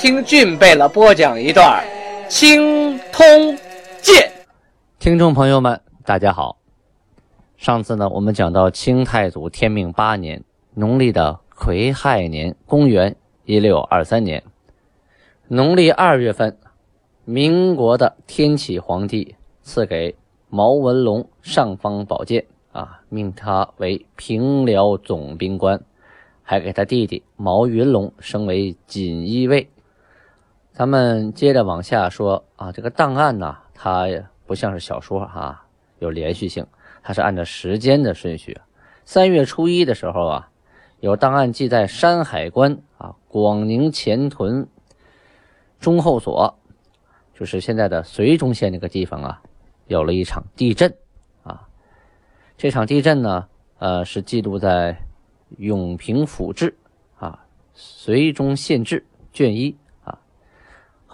听俊贝勒播讲一段《青通剑》，听众朋友们，大家好。上次呢，我们讲到清太祖天命八年，农历的癸亥年，公元一六二三年，农历二月份，民国的天启皇帝赐给毛文龙尚方宝剑啊，命他为平辽总兵官，还给他弟弟毛云龙升为锦衣卫。咱们接着往下说啊，这个档案呢，它不像是小说哈，有连续性，它是按照时间的顺序。三月初一的时候啊，有档案记载山海关啊，广宁前屯中后所，就是现在的绥中县那个地方啊，有了一场地震啊。这场地震呢，呃，是记录在《永平府志》啊，《绥中县志》卷一。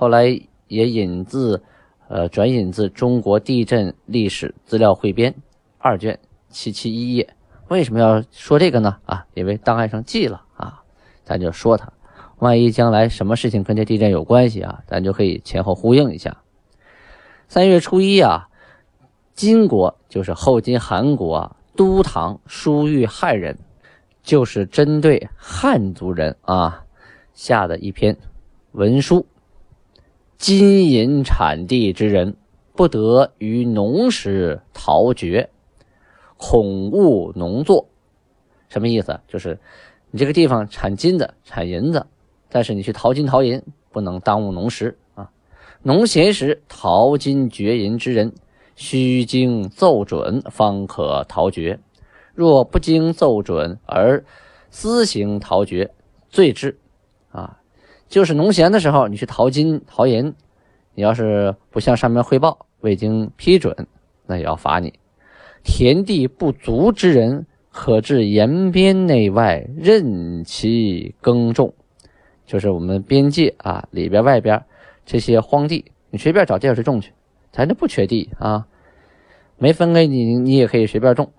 后来也引自，呃，转引自《中国地震历史资料汇编》二卷七七一页。为什么要说这个呢？啊，因为档案上记了啊，咱就说它。万一将来什么事情跟这地震有关系啊，咱就可以前后呼应一下。三月初一啊，金国就是后金韩国啊，都堂书谕汉人，就是针对汉族人啊下的一篇文书。金银产地之人，不得于农时陶掘，恐误农作。什么意思？就是你这个地方产金子、产银子，但是你去淘金淘银，不能耽误农时啊。农闲时淘金掘银之人，须经奏准方可陶掘。若不经奏准而私行陶掘，罪之。就是农闲的时候，你去淘金淘银，你要是不向上面汇报，未经批准，那也要罚你。田地不足之人，可至延边内外任其耕种，就是我们边界啊里边外边这些荒地，你随便找地儿去种去，咱这不缺地啊，没分给你，你也可以随便种。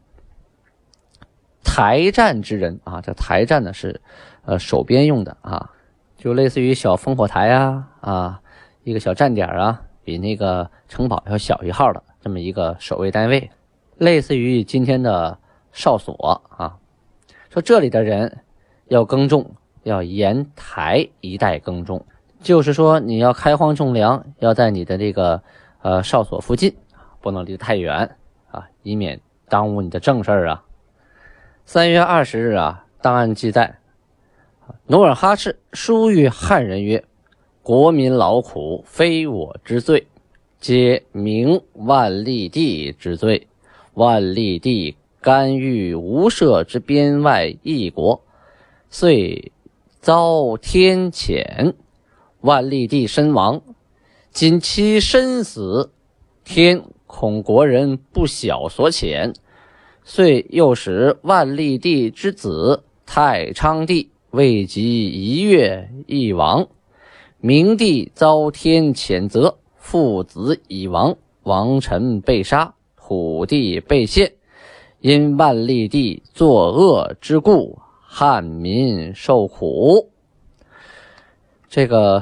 台站之人啊，这台站呢是呃守边用的啊。就类似于小烽火台啊啊，一个小站点啊，比那个城堡要小一号的这么一个守卫单位，类似于今天的哨所啊。说这里的人要耕种，要沿台一带耕种，就是说你要开荒种粮，要在你的这个呃哨所附近，不能离得太远啊，以免耽误你的正事儿啊。三月二十日啊，档案记载。努尔哈赤书谕汉人曰：“国民劳苦，非我之罪，皆明万历帝之罪。万历帝干预无赦之边外异国，遂遭天谴。万历帝身亡，今其身死，天恐国人不晓所遣，遂又使万历帝之子太昌帝。”未及一月，一亡。明帝遭天谴责，父子已亡，王臣被杀，土地被陷。因万历帝作恶之故，汉民受苦。这个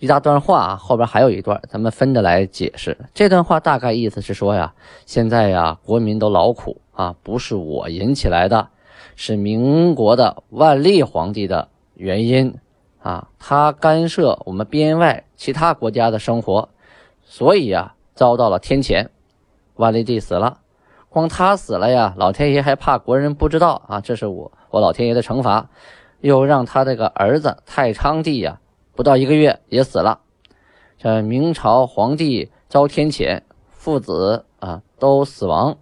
一大段话后边还有一段，咱们分着来解释。这段话大概意思是说呀，现在呀，国民都劳苦啊，不是我引起来的。是民国的万历皇帝的原因啊，他干涉我们边外其他国家的生活，所以啊遭到了天谴。万历帝死了，光他死了呀，老天爷还怕国人不知道啊，这是我我老天爷的惩罚，又让他这个儿子太昌帝呀，不到一个月也死了。这明朝皇帝遭天谴，父子啊都死亡，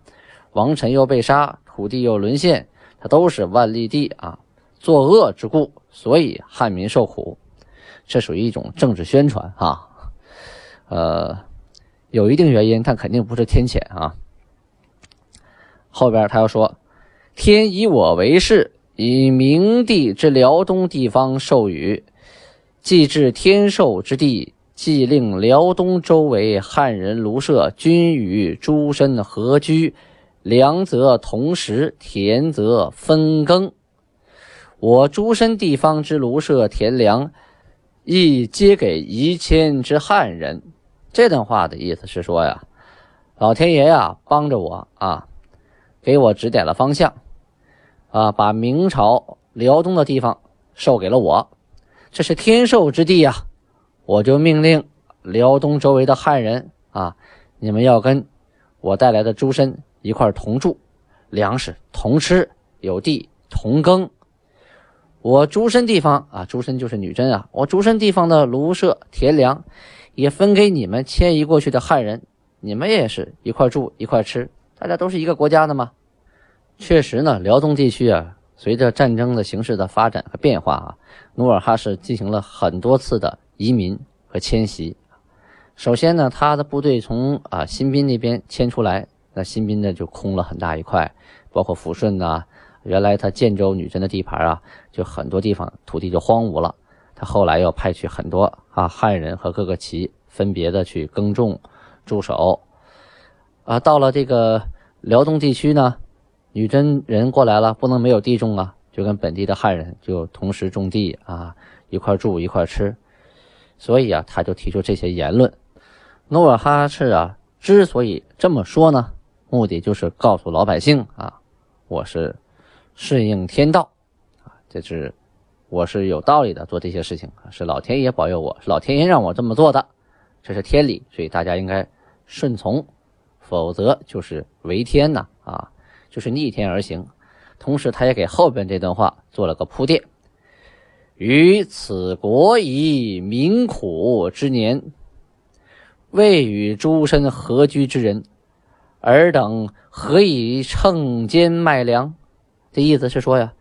王臣又被杀，土地又沦陷。都是万历帝啊作恶之故，所以汉民受苦。这属于一种政治宣传啊。呃，有一定原因，但肯定不是天谴啊。后边他又说：“天以我为事，以明帝之辽东地方授予，既至天授之地，即令辽东周围汉人庐舍均与诸身合居，粮则同食，田则分耕。我诸身地方之庐舍田粮，亦皆给夷迁之汉人。”这段话的意思是说呀，老天爷呀帮着我啊，给我指点了方向，啊，把明朝辽东的地方授给了我，这是天授之地呀，我就命令辽东周围的汉人啊，你们要跟我带来的诸身一块同住，粮食同吃，有地同耕。我诸身地方啊，诸身就是女真啊，我诸身地方的卢舍田粮。也分给你们迁移过去的汉人，你们也是一块住一块吃，大家都是一个国家的嘛。确实呢，辽东地区啊，随着战争的形势的发展和变化啊，努尔哈赤进行了很多次的移民和迁徙。首先呢，他的部队从啊新宾那边迁出来，那新兵呢就空了很大一块，包括抚顺呐，原来他建州女真的地盘啊，就很多地方土地就荒芜了。他后来又派去很多啊汉人和各个旗分别的去耕种、驻守，啊，到了这个辽东地区呢，女真人过来了，不能没有地种啊，就跟本地的汉人就同时种地啊，一块住一块吃，所以啊，他就提出这些言论。努尔哈赤啊，之所以这么说呢，目的就是告诉老百姓啊，我是顺应天道啊，这是。我是有道理的，做这些事情是老天爷保佑我，是老天爷让我这么做的，这是天理，所以大家应该顺从，否则就是违天呐啊，就是逆天而行。同时，他也给后边这段话做了个铺垫：于此国以民苦之年，未与诸身合居之人，尔等何以乘间卖粮？这意思是说呀，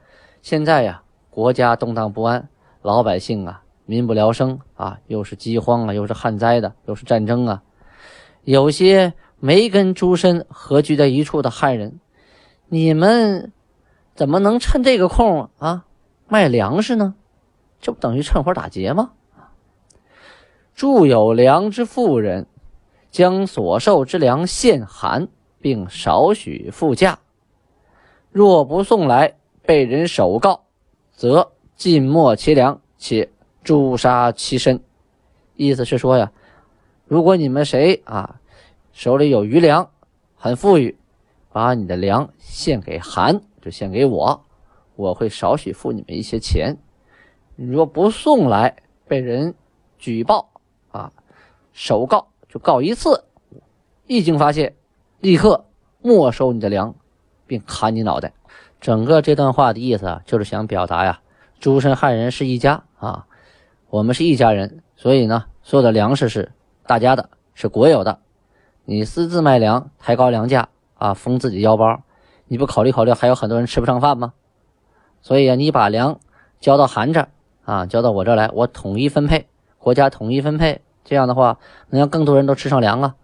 现在呀。国家动荡不安，老百姓啊，民不聊生啊，又是饥荒啊，又是旱灾的，又是战争啊。有些没跟诸身合居在一处的汉人，你们怎么能趁这个空啊卖粮食呢？这不等于趁火打劫吗？住有粮之妇人，将所受之粮献寒，并少许付价。若不送来，被人首告。则尽没其粮，且诛杀其身。意思是说呀，如果你们谁啊手里有余粮，很富裕，把你的粮献给韩，就献给我，我会少许付你们一些钱。你若不送来，被人举报啊，首告就告一次，一经发现，立刻没收你的粮，并砍你脑袋。整个这段话的意思啊，就是想表达呀，诸身汉人是一家啊，我们是一家人，所以呢，所有的粮食是大家的，是国有的。你私自卖粮，抬高粮价啊，封自己腰包，你不考虑考虑，还有很多人吃不上饭吗？所以啊，你把粮交到韩这啊，交到我这儿来，我统一分配，国家统一分配，这样的话能让更多人都吃上粮啊。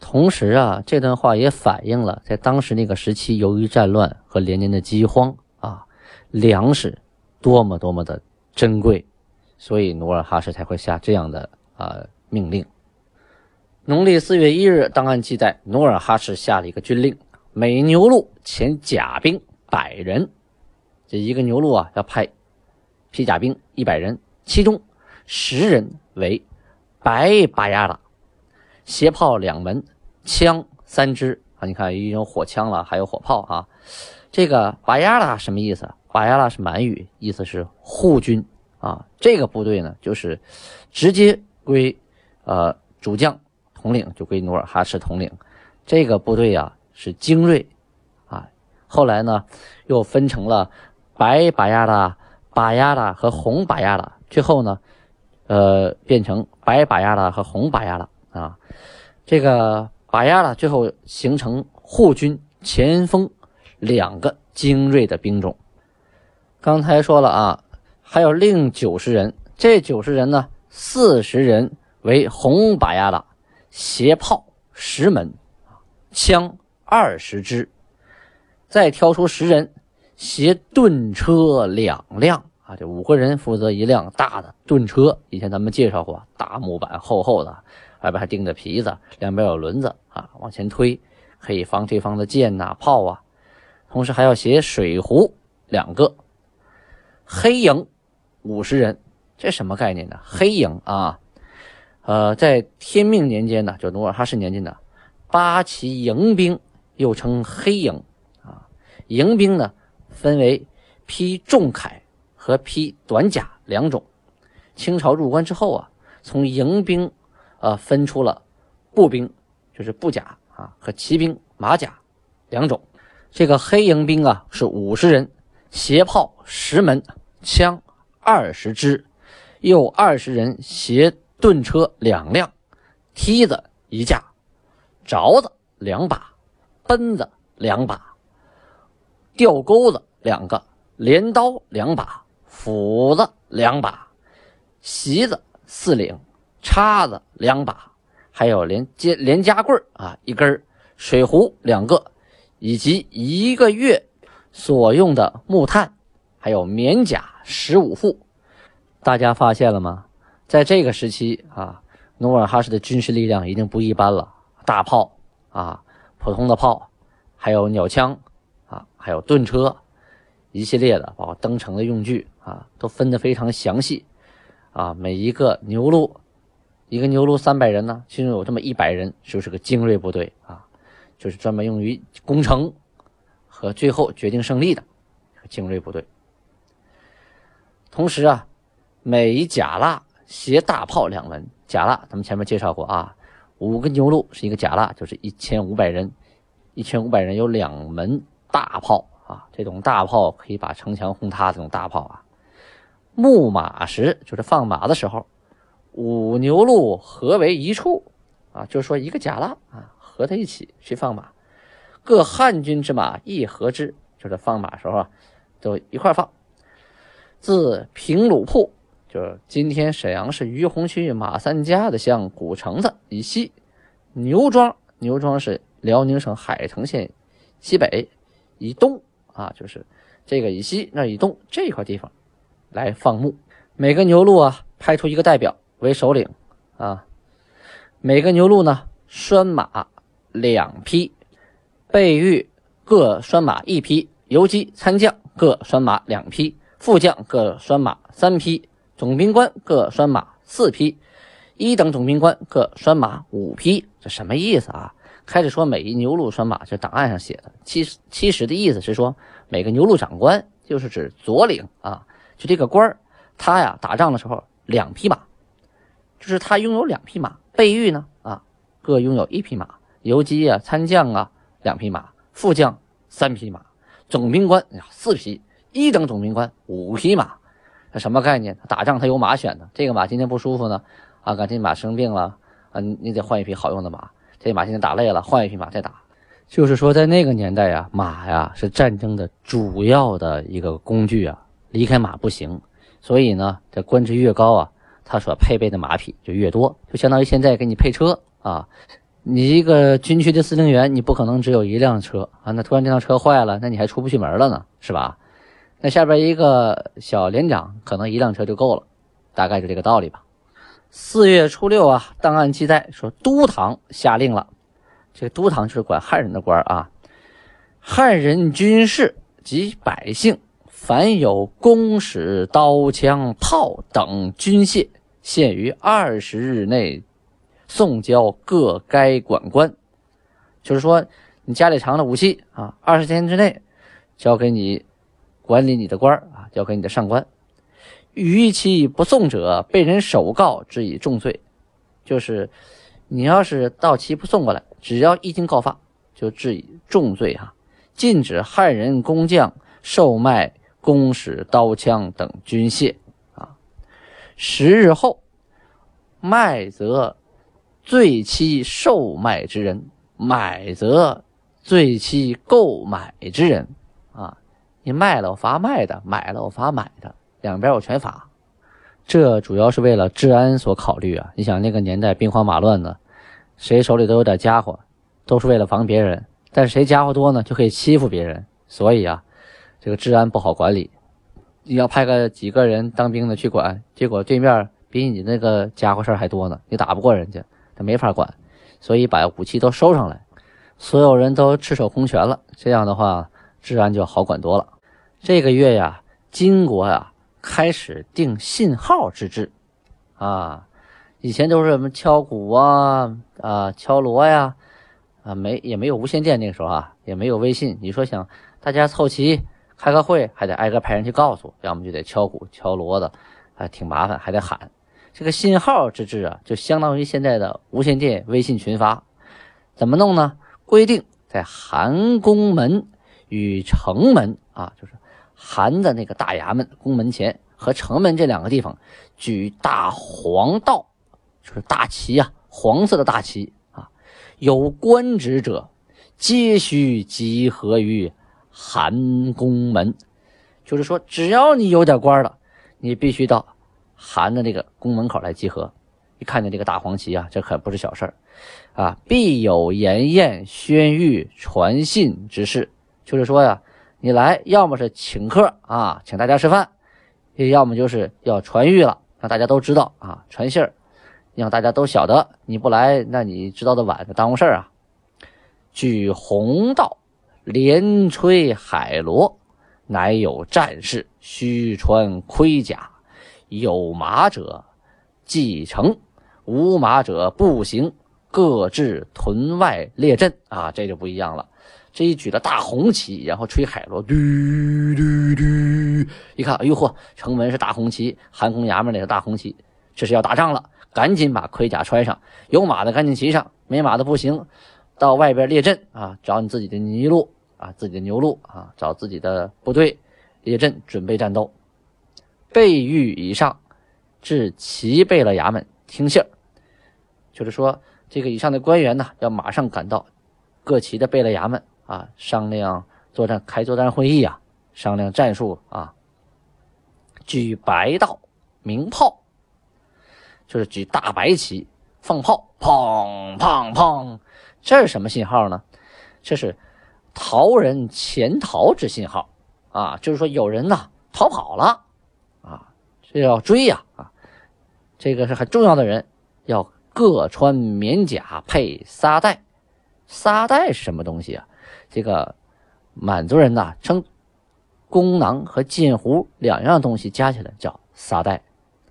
同时啊，这段话也反映了在当时那个时期，由于战乱和连年的饥荒啊，粮食多么多么的珍贵，所以努尔哈赤才会下这样的啊命令。农历四月一日，档案记载，努尔哈赤下了一个军令：每牛录遣甲兵百人，这一个牛录啊要派披甲兵一百人，其中十人为白巴亚拉。斜炮两门，枪三支啊！你看，已经有火枪了，还有火炮啊。这个巴亚拉什么意思？巴亚拉是满语，意思是护军啊。这个部队呢，就是直接归呃主将统领，就归努尔哈赤统领。这个部队啊是精锐啊。后来呢，又分成了白巴亚拉、巴亚拉和红巴亚拉，最后呢，呃，变成白巴亚拉和红巴亚拉。啊，这个把亚了，最后形成护军、前锋两个精锐的兵种。刚才说了啊，还有另九十人这九十人呢，四十人为红把牙的，携炮十门，枪二十支，再挑出十人，携盾车两辆啊，这五个人负责一辆大的盾车。以前咱们介绍过，大木板厚厚的，外边还钉着皮子，两边有轮子啊，往前推可以防对方的箭呐、炮啊。同时还要携水壶两个，黑营五十人，这什么概念呢？黑营啊，呃，在天命年间呢，就努尔哈赤年间的八旗营兵，又称黑营啊。营兵呢，分为披重铠和披短甲两种。清朝入关之后啊，从营兵呃分出了步兵，就是步甲啊，和骑兵马甲两种。这个黑营兵啊是五十人，携炮十门，枪二十支，又二十人携盾车两辆，梯子一架，凿子两把，奔子两把，吊钩子两个，镰刀两把，斧子两把，席子四领，叉子两把，还有连接连夹棍啊一根水壶两个。以及一个月所用的木炭，还有棉甲十五副，大家发现了吗？在这个时期啊，努尔哈赤的军事力量已经不一般了。大炮啊，普通的炮，还有鸟枪啊，还有盾车，一系列的包括登城的用具啊，都分得非常详细啊。每一个牛录，一个牛录三百人呢，其中有这么一百人就是个精锐部队啊。就是专门用于攻城和最后决定胜利的精锐部队。同时啊，每一甲蜡携大炮两门，甲蜡咱们前面介绍过啊，五个牛录是一个甲蜡，就是一千五百人，一千五百人有两门大炮啊，这种大炮可以把城墙轰塌，这种大炮啊。牧马时就是放马的时候，五牛录合为一处啊，就是说一个甲拉啊。和他一起去放马，各汉军之马一合之，就是放马时候啊，都一块放。自平鲁铺，就是今天沈阳市于洪区马三家的乡古城子以西，牛庄，牛庄是辽宁省海城县西北以东啊，就是这个以西那以东这块地方来放牧。每个牛录啊，派出一个代表为首领啊，每个牛录呢拴马。两匹，备御各拴马一批，游击参将各拴马两匹，副将各拴马三匹，总兵官各拴马四匹，一等总兵官各拴马五匹。这什么意思啊？开始说每一牛录拴马，这档案上写的。其实其实的意思是说，每个牛录长官就是指左领啊，就这个官儿，他呀打仗的时候两匹马，就是他拥有两匹马。备御呢啊，各拥有一匹马。游击啊，参将啊，两匹马；副将三匹马；总兵官四匹；一等总兵官五匹马。这什么概念？打仗他有马选的。这个马今天不舒服呢，啊，赶紧马生病了啊，你得换一匹好用的马。这马今天打累了，换一匹马再打。就是说，在那个年代呀，马呀是战争的主要的一个工具啊，离开马不行。所以呢，这官职越高啊，他所配备的马匹就越多，就相当于现在给你配车啊。你一个军区的司令员，你不可能只有一辆车啊！那突然这辆车坏了，那你还出不去门了呢，是吧？那下边一个小连长，可能一辆车就够了，大概就这个道理吧。四月初六啊，档案记载说，都堂下令了，这个都堂就是管汉人的官啊。汉人军士及百姓，凡有弓矢、刀枪、炮等军械，限于二十日内。送交各该管官，就是说，你家里藏的武器啊，二十天之内交给你管理你的官啊，交给你的上官。逾期不送者，被人首告，治以重罪。就是你要是到期不送过来，只要一经告发，就治以重罪哈。禁止汉人工匠售卖弓矢、刀枪等军械啊。十日后卖则。罪其售卖之人，买则罪其购买之人。啊，你卖了我罚卖的，买了我罚买的，两边我全罚。这主要是为了治安所考虑啊！你想那个年代兵荒马乱的，谁手里都有点家伙，都是为了防别人。但是谁家伙多呢，就可以欺负别人。所以啊，这个治安不好管理。你要派个几个人当兵的去管，结果对面比你那个家伙事儿还多呢，你打不过人家，他没法管。所以把武器都收上来，所有人都赤手空拳了，这样的话治安就好管多了。这个月呀，金国呀开始定信号之制，啊，以前都是什么敲鼓啊啊敲锣呀，啊没也没有无线电那个时候啊，也没有微信。你说想大家凑齐开个会，还得挨个派人去告诉，要么就得敲鼓敲锣的，还挺麻烦，还得喊。这个信号之制啊，就相当于现在的无线电、微信群发。怎么弄呢？规定在韩宫门与城门啊，就是韩的那个大衙门宫门前和城门这两个地方，举大黄道，就是大旗啊，黄色的大旗啊。有官职者，皆须集合于韩宫门。就是说，只要你有点官了，你必须到。韩的那个宫门口来集合，一看见这个大黄旗啊，这可不是小事儿啊！必有筵宴、宣谕、传信之事，就是说呀，你来要么是请客啊，请大家吃饭，要么就是要传谕了，让大家都知道啊，传信儿，让大家都晓得。你不来，那你知道的晚，耽误事儿啊！举鸿道，连吹海螺，乃有战士须穿盔甲。有马者继承，无马者步行，各至屯外列阵啊！这就不一样了。这一举了大红旗，然后吹海螺，嘟嘟嘟，一看，哎呦嚯，城门是大红旗，韩宫衙门那个大红旗，这是要打仗了，赶紧把盔甲穿上，有马的赶紧骑上，没马的步行，到外边列阵啊，找你自己的泥路啊，自己的牛路啊，找自己的部队列阵，准备战斗。备御以上，至齐备了衙门听信儿，就是说，这个以上的官员呢，要马上赶到各旗的备了衙门啊，商量作战，开作战会议啊，商量战术啊。举白道鸣炮，就是举大白旗放炮，砰砰砰，这是什么信号呢？这是逃人潜逃之信号啊，就是说有人呐逃跑了。啊这要追呀啊！这个是很重要的人，要各穿棉甲配沙袋。沙袋是什么东西啊？这个满族人呐称弓囊和箭壶两样东西加起来叫沙袋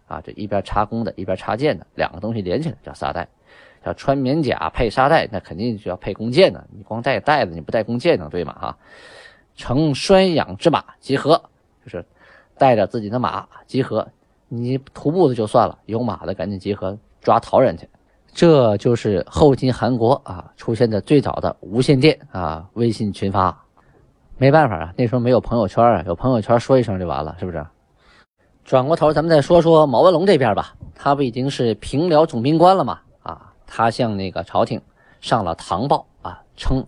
啊。这一边插弓的，一边插箭的，两个东西连起来叫沙袋。要穿棉甲配沙袋，那肯定就要配弓箭呢。你光带袋子，你不带弓箭能对吗？哈，乘拴养之马集合，就是。带着自己的马集合，你徒步的就算了，有马的赶紧集合抓逃人去。这就是后金韩国啊出现的最早的无线电啊微信群发。没办法啊，那时候没有朋友圈啊，有朋友圈说一声就完了，是不是？转过头咱们再说说毛文龙这边吧，他不已经是平辽总兵官了吗？他向那个朝廷上了唐报啊，称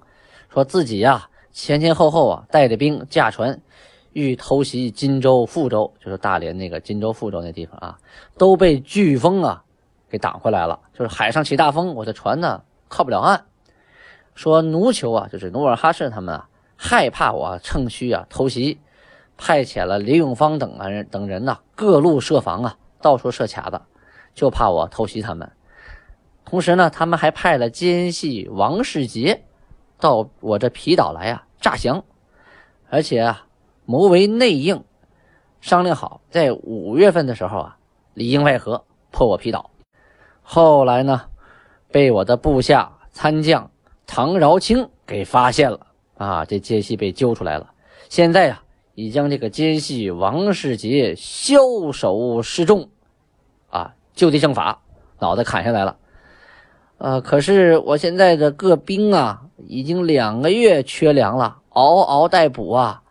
说自己呀前前后后啊带着兵驾船。欲偷袭荆州、富州，就是大连那个荆州、富州那地方啊，都被飓风啊给挡回来了。就是海上起大风，我的船呢靠不了岸。说奴酋啊，就是努尔哈赤他们啊，害怕我趁虚啊偷袭，派遣了李永芳等啊人等人呐，各路设防啊，到处设卡子，就怕我偷袭他们。同时呢，他们还派了奸细王世杰到我这皮岛来啊诈降，而且啊。谋为内应，商量好，在五月份的时候啊，里应外合破我皮岛。后来呢，被我的部下参将唐饶清给发现了啊，这奸细被揪出来了。现在呀，已将这个奸细王世杰枭首示众，啊，就地正法，脑袋砍下来了。呃，可是我现在的各兵啊，已经两个月缺粮了，嗷嗷待哺啊。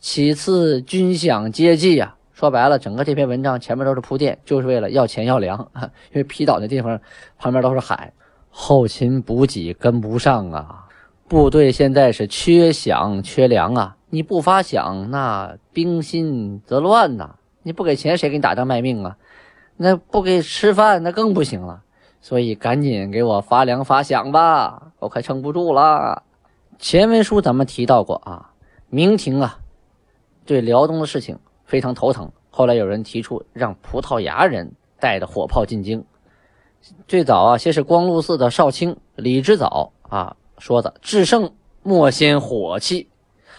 其次，军饷接济呀，说白了，整个这篇文章前面都是铺垫，就是为了要钱要粮。因为皮岛那地方旁边都是海，后勤补给跟不上啊，部队现在是缺饷缺粮啊。你不发饷，那兵心则乱呐。你不给钱，谁给你打仗卖命啊？那不给吃饭那更不行了。所以赶紧给我发粮发饷吧，我快撑不住了。前文书咱们提到过啊，明廷啊，对辽东的事情非常头疼。后来有人提出让葡萄牙人带着火炮进京。最早啊，先是光禄寺的少卿李之藻啊说的：“至圣莫先火器，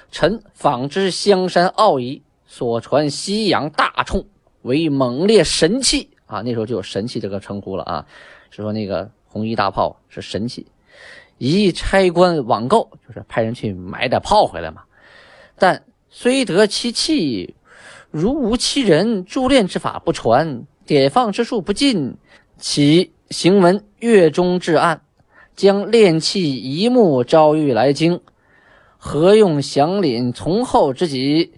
臣仿之香山奥仪所传西洋大铳为猛烈神器啊，那时候就有神器这个称呼了啊，说那个红衣大炮是神器。”一差官网购，就是派人去买点炮回来嘛。但虽得其器，如无其人，铸炼之法不传，典放之术不尽，其行文月中至暗，将炼器一目招谕来京，何用降领从后之急？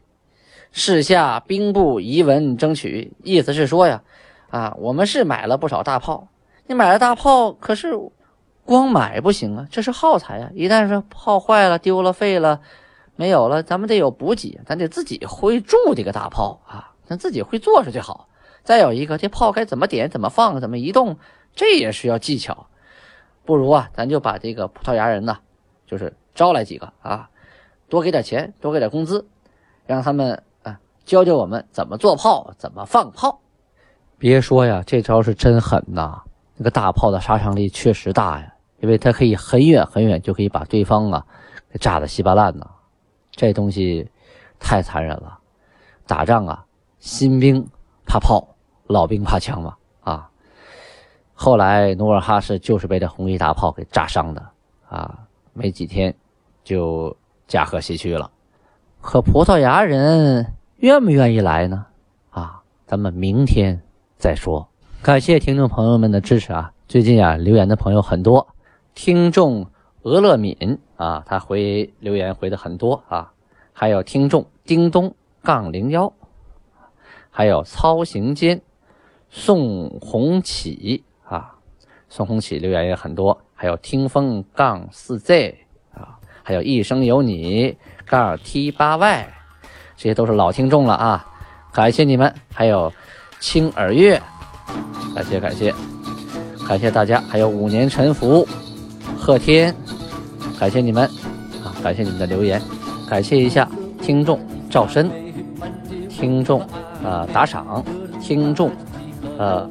是下兵部遗文争取。意思是说呀，啊，我们是买了不少大炮，你买了大炮，可是。光买不行啊，这是耗材啊！一旦是炮坏了、丢了、废了、没有了，咱们得有补给，咱得自己会铸这个大炮啊，咱自己会做是最好。再有一个，这炮该怎么点、怎么放、怎么移动，这也需要技巧。不如啊，咱就把这个葡萄牙人呢，就是招来几个啊，多给点钱，多给点工资，让他们啊教教我们怎么做炮、怎么放炮。别说呀，这招是真狠呐！那个大炮的杀伤力确实大呀。因为它可以很远很远就可以把对方啊给炸得稀巴烂呢，这东西太残忍了。打仗啊，新兵怕炮，老兵怕枪嘛啊。后来努尔哈赤就是被这红衣大炮给炸伤的啊，没几天就驾鹤西去了。可葡萄牙人愿不愿意来呢？啊，咱们明天再说。感谢听众朋友们的支持啊！最近啊留言的朋友很多。听众俄乐敏啊，他回留言回的很多啊，还有听众叮咚杠零幺，还有操行间宋红启啊，宋红启留言也很多，还有听风杠四 Z 啊，还有一生有你杠 T 八 Y，这些都是老听众了啊，感谢你们，还有青耳月，感谢感谢感谢大家，还有五年沉浮。贺天，感谢你们啊！感谢你们的留言，感谢一下听众赵深，听众啊打赏，听众呃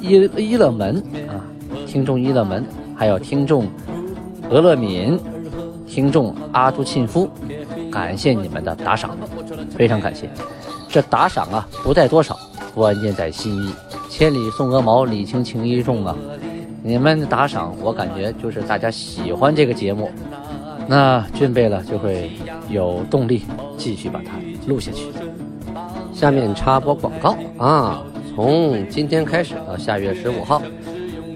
伊伊乐门啊，听众伊乐门，还有听众俄勒敏，听众阿杜沁夫，感谢你们的打赏，非常感谢。这打赏啊不在多少，关键在心意，千里送鹅毛，礼轻情意重啊。你们的打赏，我感觉就是大家喜欢这个节目，那俊贝了就会有动力继续把它录下去。下面插播广告啊，从今天开始到下月十五号，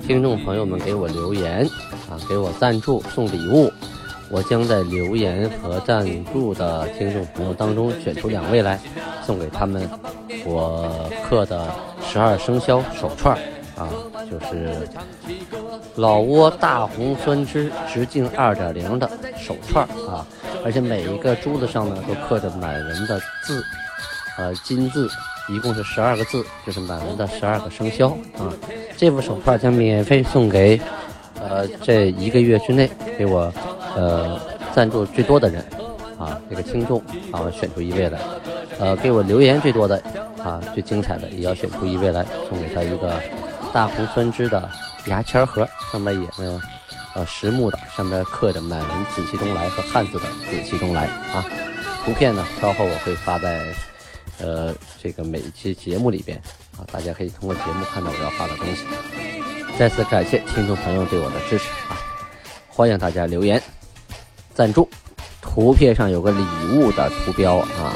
听众朋友们给我留言啊，给我赞助送礼物，我将在留言和赞助的听众朋友当中选出两位来，送给他们我刻的十二生肖手串。啊，就是老挝大红酸枝直径二点零的手串啊，而且每一个珠子上呢都刻着满文的字，呃，金字，一共是十二个字，就是满文的十二个生肖啊。这副手串将免费送给呃这一个月之内给我呃赞助最多的人啊，这个听众啊，选出一位来，呃，给我留言最多的啊，最精彩的也要选出一位来送给他一个。大红酸枝的牙签盒，上面也呢，呃，实木的，上面刻着满文“紫气东来”和汉字的“紫气东来”啊。图片呢，稍后我会发在呃这个每一期节目里边啊，大家可以通过节目看到我要发的东西。再次感谢听众朋友对我的支持啊！欢迎大家留言赞助。图片上有个礼物的图标啊。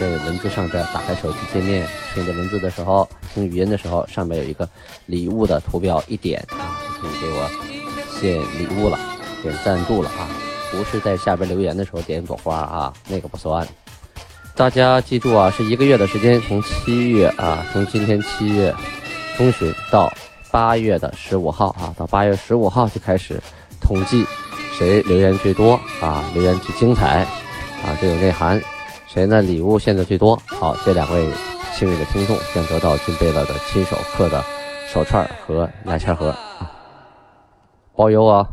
在文字上边打开手机界面，听着文字的时候，听语音的时候，上面有一个礼物的图标，一点啊就可以给我献礼物了，点赞助了啊！不是在下边留言的时候点一朵花啊，那个不算。大家记住啊，是一个月的时间，从七月啊，从今天七月中旬到八月的十五号啊，到八月十五号就开始统计谁留言最多啊，留言最精彩啊，最有内涵。谁呢？礼物献的最多？好，这两位幸运的听众将得到金贝勒的亲手刻的手串和牙签盒，包邮啊。